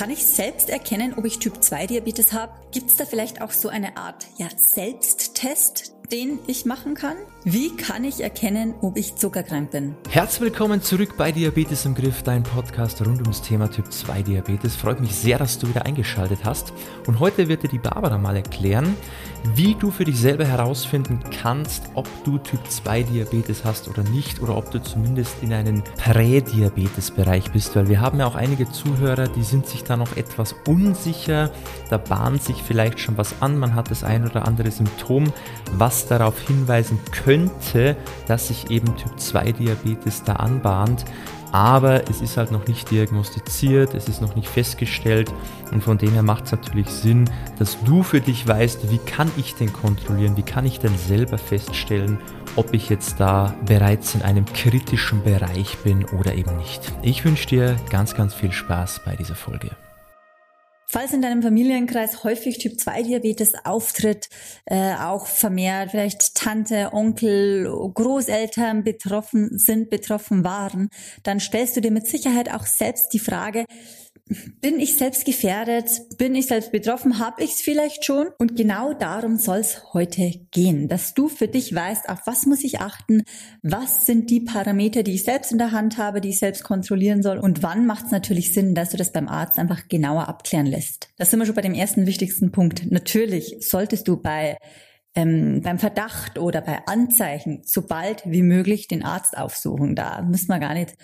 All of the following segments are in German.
Kann ich selbst erkennen, ob ich Typ 2 Diabetes habe? Gibt es da vielleicht auch so eine Art ja, Selbsttest, den ich machen kann? Wie kann ich erkennen, ob ich zuckerkrank bin? Herzlich willkommen zurück bei Diabetes im Griff, dein Podcast rund ums Thema Typ 2 Diabetes. Freut mich sehr, dass du wieder eingeschaltet hast. Und heute wird dir die Barbara mal erklären, wie du für dich selber herausfinden kannst, ob du Typ 2 Diabetes hast oder nicht oder ob du zumindest in einem Prädiabetes-Bereich bist, weil wir haben ja auch einige Zuhörer, die sind sich da noch etwas unsicher, da bahnt sich vielleicht schon was an, man hat das ein oder andere Symptom, was darauf hinweisen könnte, dass sich eben Typ 2 Diabetes da anbahnt aber es ist halt noch nicht diagnostiziert, es ist noch nicht festgestellt und von dem her macht es natürlich Sinn, dass du für dich weißt, wie kann ich denn kontrollieren, wie kann ich denn selber feststellen, ob ich jetzt da bereits in einem kritischen Bereich bin oder eben nicht. Ich wünsche dir ganz, ganz viel Spaß bei dieser Folge. Falls in deinem Familienkreis häufig Typ 2 Diabetes auftritt, äh, auch vermehrt vielleicht Tante, Onkel, Großeltern betroffen sind, betroffen waren, dann stellst du dir mit Sicherheit auch selbst die Frage, bin ich selbst gefährdet? Bin ich selbst betroffen? Habe ich es vielleicht schon? Und genau darum soll es heute gehen, dass du für dich weißt, auf was muss ich achten? Was sind die Parameter, die ich selbst in der Hand habe, die ich selbst kontrollieren soll? Und wann macht es natürlich Sinn, dass du das beim Arzt einfach genauer abklären lässt? Das sind wir schon bei dem ersten wichtigsten Punkt. Natürlich solltest du bei ähm, beim Verdacht oder bei Anzeichen so bald wie möglich den Arzt aufsuchen. Da müssen wir gar nicht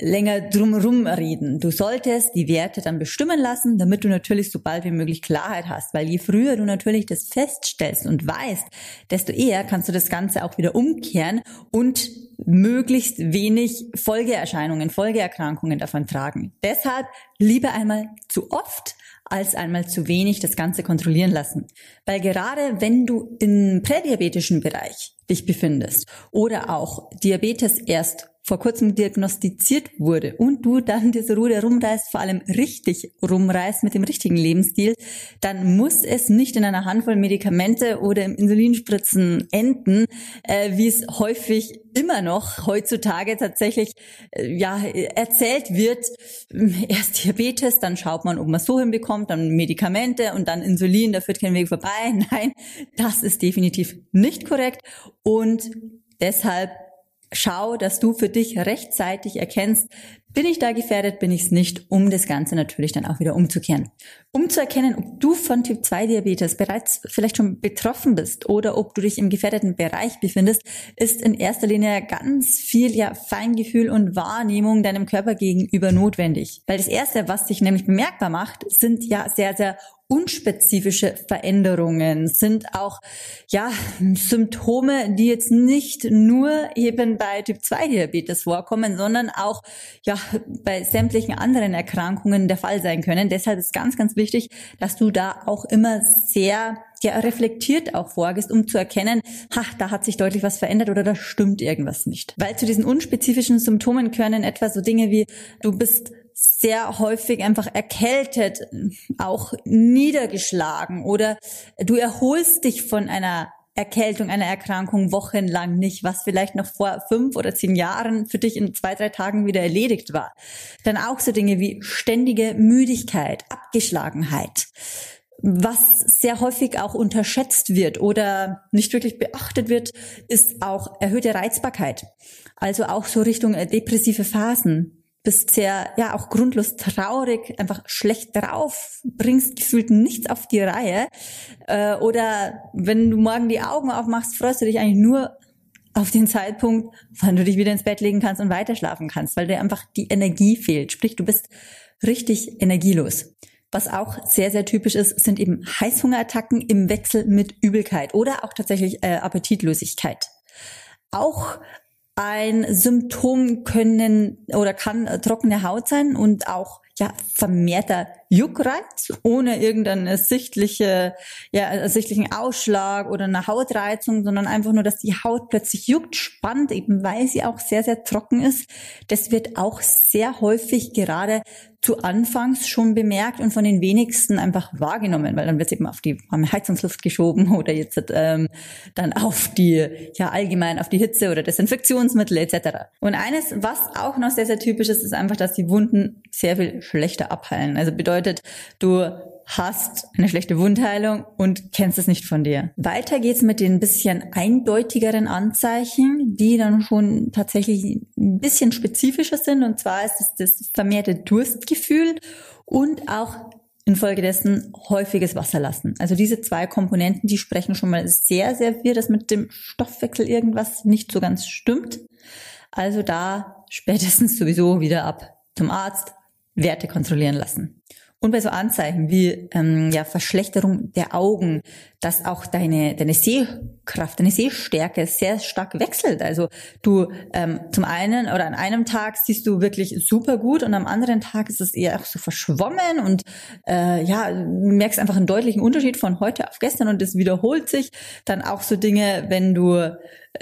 länger drumherum reden. Du solltest die Werte dann bestimmen lassen, damit du natürlich so bald wie möglich Klarheit hast, weil je früher du natürlich das feststellst und weißt, desto eher kannst du das Ganze auch wieder umkehren und möglichst wenig Folgeerscheinungen, Folgeerkrankungen davon tragen. Deshalb lieber einmal zu oft als einmal zu wenig das Ganze kontrollieren lassen. Weil gerade wenn du im prädiabetischen Bereich dich befindest oder auch Diabetes erst vor kurzem diagnostiziert wurde und du dann diese Ruder rumreißt, vor allem richtig rumreißt mit dem richtigen Lebensstil, dann muss es nicht in einer Handvoll Medikamente oder im Insulinspritzen enden, äh, wie es häufig immer noch heutzutage tatsächlich äh, ja erzählt wird. Erst Diabetes, dann schaut man, ob man so hinbekommt, dann Medikamente und dann Insulin, da führt kein Weg vorbei. Nein, das ist definitiv nicht korrekt und deshalb schau, dass du für dich rechtzeitig erkennst, bin ich da gefährdet, bin ich es nicht, um das Ganze natürlich dann auch wieder umzukehren. Um zu erkennen, ob du von Typ 2 Diabetes bereits vielleicht schon betroffen bist oder ob du dich im gefährdeten Bereich befindest, ist in erster Linie ganz viel ja Feingefühl und Wahrnehmung deinem Körper gegenüber notwendig. Weil das erste, was sich nämlich bemerkbar macht, sind ja sehr, sehr unspezifische Veränderungen, sind auch ja Symptome, die jetzt nicht nur eben bei Typ 2 Diabetes vorkommen, sondern auch ja bei sämtlichen anderen Erkrankungen der Fall sein können. Deshalb ist ganz ganz wichtig, dass du da auch immer sehr ja, reflektiert auch vorgehst, um zu erkennen, ha, da hat sich deutlich was verändert oder da stimmt irgendwas nicht. Weil zu diesen unspezifischen Symptomen gehören etwa so Dinge wie du bist sehr häufig einfach erkältet, auch niedergeschlagen oder du erholst dich von einer Erkältung, einer Erkrankung wochenlang nicht, was vielleicht noch vor fünf oder zehn Jahren für dich in zwei, drei Tagen wieder erledigt war. Dann auch so Dinge wie ständige Müdigkeit, Abgeschlagenheit. Was sehr häufig auch unterschätzt wird oder nicht wirklich beachtet wird, ist auch erhöhte Reizbarkeit. Also auch so Richtung äh, depressive Phasen bist sehr, ja, auch grundlos traurig, einfach schlecht drauf, bringst gefühlt nichts auf die Reihe. Äh, oder wenn du morgen die Augen aufmachst, freust du dich eigentlich nur auf den Zeitpunkt, wann du dich wieder ins Bett legen kannst und weiter schlafen kannst, weil dir einfach die Energie fehlt. Sprich, du bist richtig energielos. Was auch sehr, sehr typisch ist, sind eben Heißhungerattacken im Wechsel mit Übelkeit oder auch tatsächlich äh, Appetitlosigkeit. Auch ein Symptom können oder kann äh, trockene Haut sein und auch ja vermehrter Juckreiz ohne irgendeinen sichtliche, ja, ersichtlichen Ausschlag oder eine Hautreizung, sondern einfach nur, dass die Haut plötzlich juckt, spannt, eben weil sie auch sehr, sehr trocken ist. Das wird auch sehr häufig gerade zu Anfangs schon bemerkt und von den wenigsten einfach wahrgenommen, weil dann wird es eben auf die warme Heizungsluft geschoben oder jetzt ähm, dann auf die, ja allgemein auf die Hitze oder Desinfektionsmittel etc. Und eines, was auch noch sehr, sehr typisch ist, ist einfach, dass die Wunden sehr viel schlechter abheilen. Also bedeutet, du hast eine schlechte Wundheilung und kennst es nicht von dir. Weiter geht's mit den bisschen eindeutigeren Anzeichen, die dann schon tatsächlich ein bisschen spezifischer sind. Und zwar ist es das vermehrte Durstgefühl und auch infolgedessen häufiges Wasserlassen. Also diese zwei Komponenten, die sprechen schon mal sehr, sehr viel, dass mit dem Stoffwechsel irgendwas nicht so ganz stimmt. Also da spätestens sowieso wieder ab zum Arzt, Werte kontrollieren lassen. Und bei so Anzeichen wie ähm, ja, Verschlechterung der Augen, dass auch deine, deine Sehkraft, deine Sehstärke sehr stark wechselt. Also du ähm, zum einen oder an einem Tag siehst du wirklich super gut und am anderen Tag ist es eher auch so verschwommen und äh, ja, merkst einfach einen deutlichen Unterschied von heute auf gestern und es wiederholt sich. Dann auch so Dinge, wenn du äh,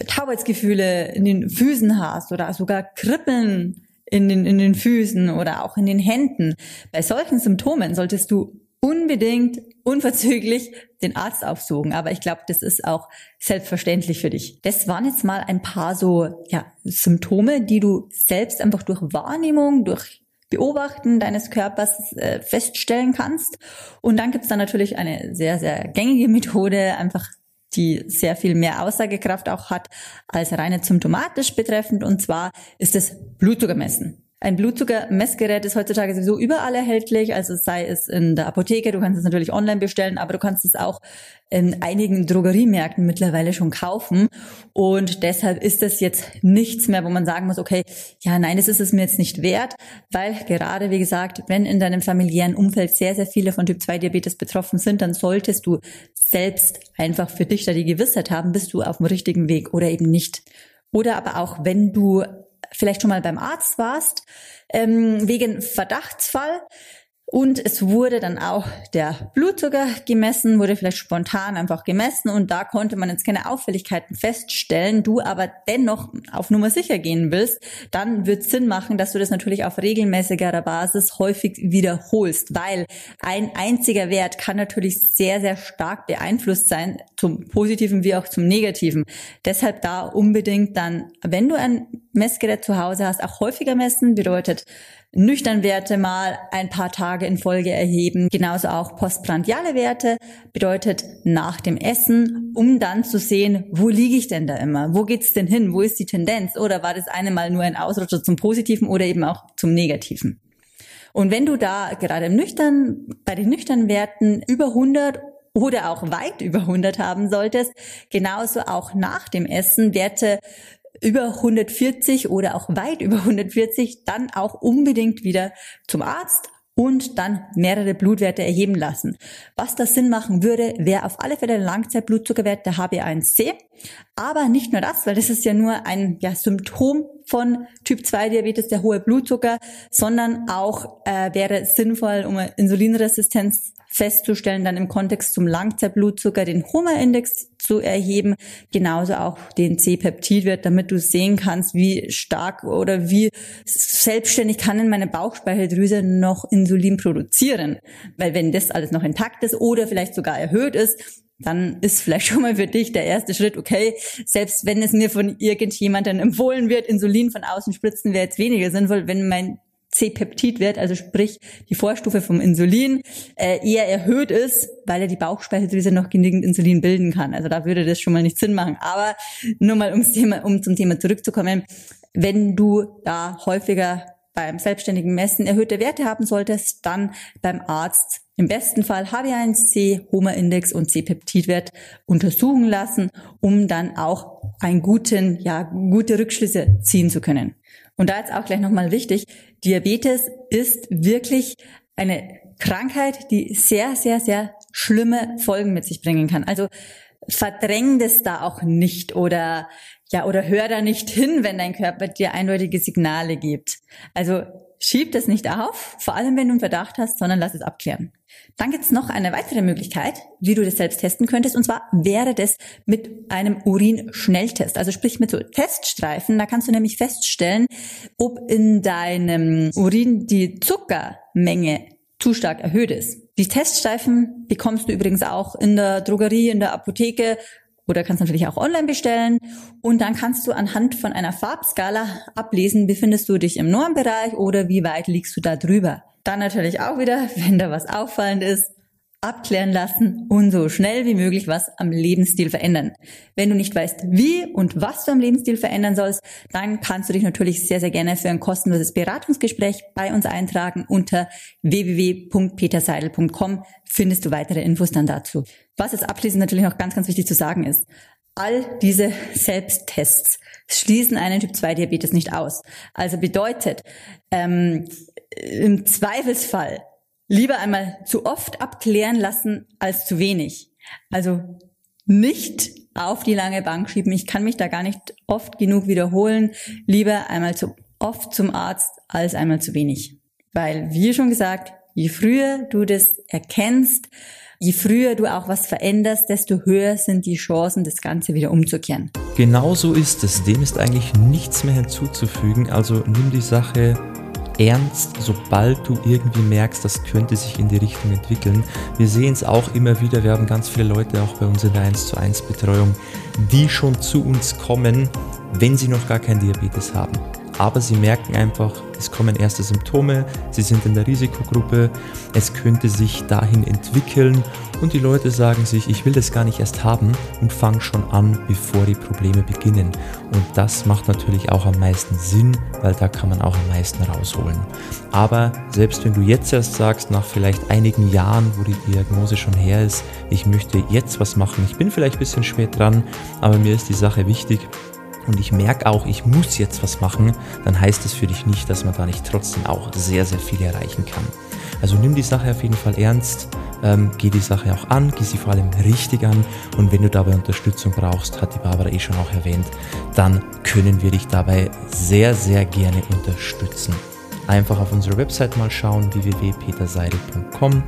Taubheitsgefühle in den Füßen hast oder sogar Kribbeln in den, in den Füßen oder auch in den Händen. Bei solchen Symptomen solltest du unbedingt unverzüglich den Arzt aufsuchen. Aber ich glaube, das ist auch selbstverständlich für dich. Das waren jetzt mal ein paar so ja, Symptome, die du selbst einfach durch Wahrnehmung, durch Beobachten deines Körpers äh, feststellen kannst. Und dann gibt es dann natürlich eine sehr, sehr gängige Methode, einfach die sehr viel mehr Aussagekraft auch hat als reine symptomatisch betreffend. Und zwar ist es Blutzuckermessen. Ein Blutzuckermessgerät ist heutzutage sowieso überall erhältlich, also sei es in der Apotheke, du kannst es natürlich online bestellen, aber du kannst es auch in einigen Drogeriemärkten mittlerweile schon kaufen. Und deshalb ist das jetzt nichts mehr, wo man sagen muss, okay, ja, nein, das ist es mir jetzt nicht wert, weil gerade, wie gesagt, wenn in deinem familiären Umfeld sehr, sehr viele von Typ 2 Diabetes betroffen sind, dann solltest du selbst einfach für dich da die Gewissheit haben, bist du auf dem richtigen Weg oder eben nicht. Oder aber auch, wenn du vielleicht schon mal beim Arzt warst, ähm, wegen Verdachtsfall, und es wurde dann auch der Blutzucker gemessen, wurde vielleicht spontan einfach gemessen. Und da konnte man jetzt keine Auffälligkeiten feststellen, du aber dennoch auf Nummer sicher gehen willst, dann wird Sinn machen, dass du das natürlich auf regelmäßiger Basis häufig wiederholst, weil ein einziger Wert kann natürlich sehr, sehr stark beeinflusst sein, zum Positiven wie auch zum Negativen. Deshalb da unbedingt dann, wenn du ein Messgerät zu Hause hast, auch häufiger messen, bedeutet nüchtern Werte mal ein paar Tage in Folge erheben. Genauso auch postprandiale Werte bedeutet nach dem Essen, um dann zu sehen, wo liege ich denn da immer? Wo geht's denn hin? Wo ist die Tendenz? Oder war das eine Mal nur ein Ausrutscher zum Positiven oder eben auch zum Negativen? Und wenn du da gerade im nüchtern, bei den nüchternen Werten über 100 oder auch weit über 100 haben solltest, genauso auch nach dem Essen Werte über 140 oder auch weit über 140, dann auch unbedingt wieder zum Arzt und dann mehrere Blutwerte erheben lassen. Was das Sinn machen würde, wäre auf alle Fälle der Langzeitblutzuckerwert der HB1C. Aber nicht nur das, weil das ist ja nur ein ja, Symptom von Typ 2 Diabetes, der hohe Blutzucker, sondern auch äh, wäre sinnvoll, um Insulinresistenz festzustellen, dann im Kontext zum Langzeitblutzucker den Hummer-Index zu erheben, genauso auch den C-Peptidwert, damit du sehen kannst, wie stark oder wie selbstständig kann in meine Bauchspeicheldrüse noch Insulin produzieren. Weil wenn das alles noch intakt ist oder vielleicht sogar erhöht ist, dann ist vielleicht schon mal für dich der erste Schritt, okay, selbst wenn es mir von irgendjemandem empfohlen wird, Insulin von außen spritzen wäre jetzt weniger sinnvoll, wenn mein C-Peptidwert, also sprich die Vorstufe vom Insulin, äh, eher erhöht ist, weil er die Bauchspeicheldrüse noch genügend Insulin bilden kann. Also da würde das schon mal nicht Sinn machen. Aber nur mal ums Thema, um zum Thema zurückzukommen, wenn du da häufiger beim selbstständigen Messen erhöhte Werte haben solltest, dann beim Arzt im besten Fall HB1C, Homer-Index und C-Peptidwert untersuchen lassen, um dann auch einen guten, ja, gute Rückschlüsse ziehen zu können. Und da jetzt auch gleich nochmal wichtig, Diabetes ist wirklich eine Krankheit, die sehr, sehr, sehr schlimme Folgen mit sich bringen kann. Also verdräng das da auch nicht oder ja, oder hör da nicht hin, wenn dein Körper dir eindeutige Signale gibt. Also schieb das nicht auf, vor allem wenn du einen Verdacht hast, sondern lass es abklären. Dann gibt es noch eine weitere Möglichkeit, wie du das selbst testen könntest, und zwar wäre das mit einem Urin-Schnelltest, also sprich mit so Teststreifen. Da kannst du nämlich feststellen, ob in deinem Urin die Zuckermenge zu stark erhöht ist. Die Teststreifen bekommst du übrigens auch in der Drogerie, in der Apotheke oder kannst natürlich auch online bestellen. Und dann kannst du anhand von einer Farbskala ablesen, befindest du dich im Normbereich oder wie weit liegst du da drüber. Dann natürlich auch wieder, wenn da was auffallend ist, abklären lassen und so schnell wie möglich was am Lebensstil verändern. Wenn du nicht weißt, wie und was du am Lebensstil verändern sollst, dann kannst du dich natürlich sehr, sehr gerne für ein kostenloses Beratungsgespräch bei uns eintragen. Unter www.peterseidel.com findest du weitere Infos dann dazu. Was jetzt abschließend natürlich noch ganz, ganz wichtig zu sagen ist, all diese Selbsttests schließen einen Typ 2 Diabetes nicht aus. Also bedeutet, ähm, im Zweifelsfall lieber einmal zu oft abklären lassen als zu wenig. Also nicht auf die lange Bank schieben. Ich kann mich da gar nicht oft genug wiederholen. Lieber einmal zu oft zum Arzt als einmal zu wenig. Weil, wie schon gesagt, je früher du das erkennst, je früher du auch was veränderst, desto höher sind die Chancen, das Ganze wieder umzukehren. Genau so ist es. Dem ist eigentlich nichts mehr hinzuzufügen. Also nimm die Sache ernst, sobald du irgendwie merkst, das könnte sich in die Richtung entwickeln. Wir sehen es auch immer wieder, wir haben ganz viele Leute auch bei uns in der 1 zu 1 Betreuung, die schon zu uns kommen, wenn sie noch gar kein Diabetes haben aber sie merken einfach, es kommen erste Symptome, sie sind in der Risikogruppe, es könnte sich dahin entwickeln und die Leute sagen sich, ich will das gar nicht erst haben und fangen schon an, bevor die Probleme beginnen. Und das macht natürlich auch am meisten Sinn, weil da kann man auch am meisten rausholen. Aber selbst wenn du jetzt erst sagst, nach vielleicht einigen Jahren, wo die Diagnose schon her ist, ich möchte jetzt was machen, ich bin vielleicht ein bisschen spät dran, aber mir ist die Sache wichtig, und ich merke auch, ich muss jetzt was machen, dann heißt es für dich nicht, dass man da nicht trotzdem auch sehr, sehr viel erreichen kann. Also nimm die Sache auf jeden Fall ernst, ähm, geh die Sache auch an, geh sie vor allem richtig an. Und wenn du dabei Unterstützung brauchst, hat die Barbara eh schon auch erwähnt, dann können wir dich dabei sehr, sehr gerne unterstützen. Einfach auf unsere Website mal schauen, www.peterseidel.com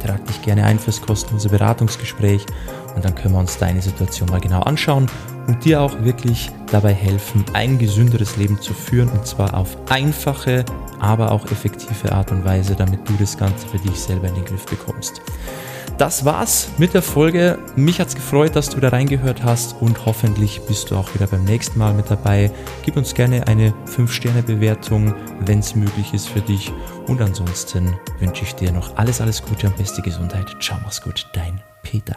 trag dich gerne ein fürs kostenlose Beratungsgespräch. Und dann können wir uns deine Situation mal genau anschauen und dir auch wirklich dabei helfen, ein gesünderes Leben zu führen und zwar auf einfache, aber auch effektive Art und Weise, damit du das Ganze für dich selber in den Griff bekommst. Das war's mit der Folge. Mich hat's gefreut, dass du da reingehört hast und hoffentlich bist du auch wieder beim nächsten Mal mit dabei. Gib uns gerne eine 5-Sterne-Bewertung, wenn es möglich ist für dich. Und ansonsten wünsche ich dir noch alles, alles Gute und beste Gesundheit. Ciao, mach's gut, dein Peter.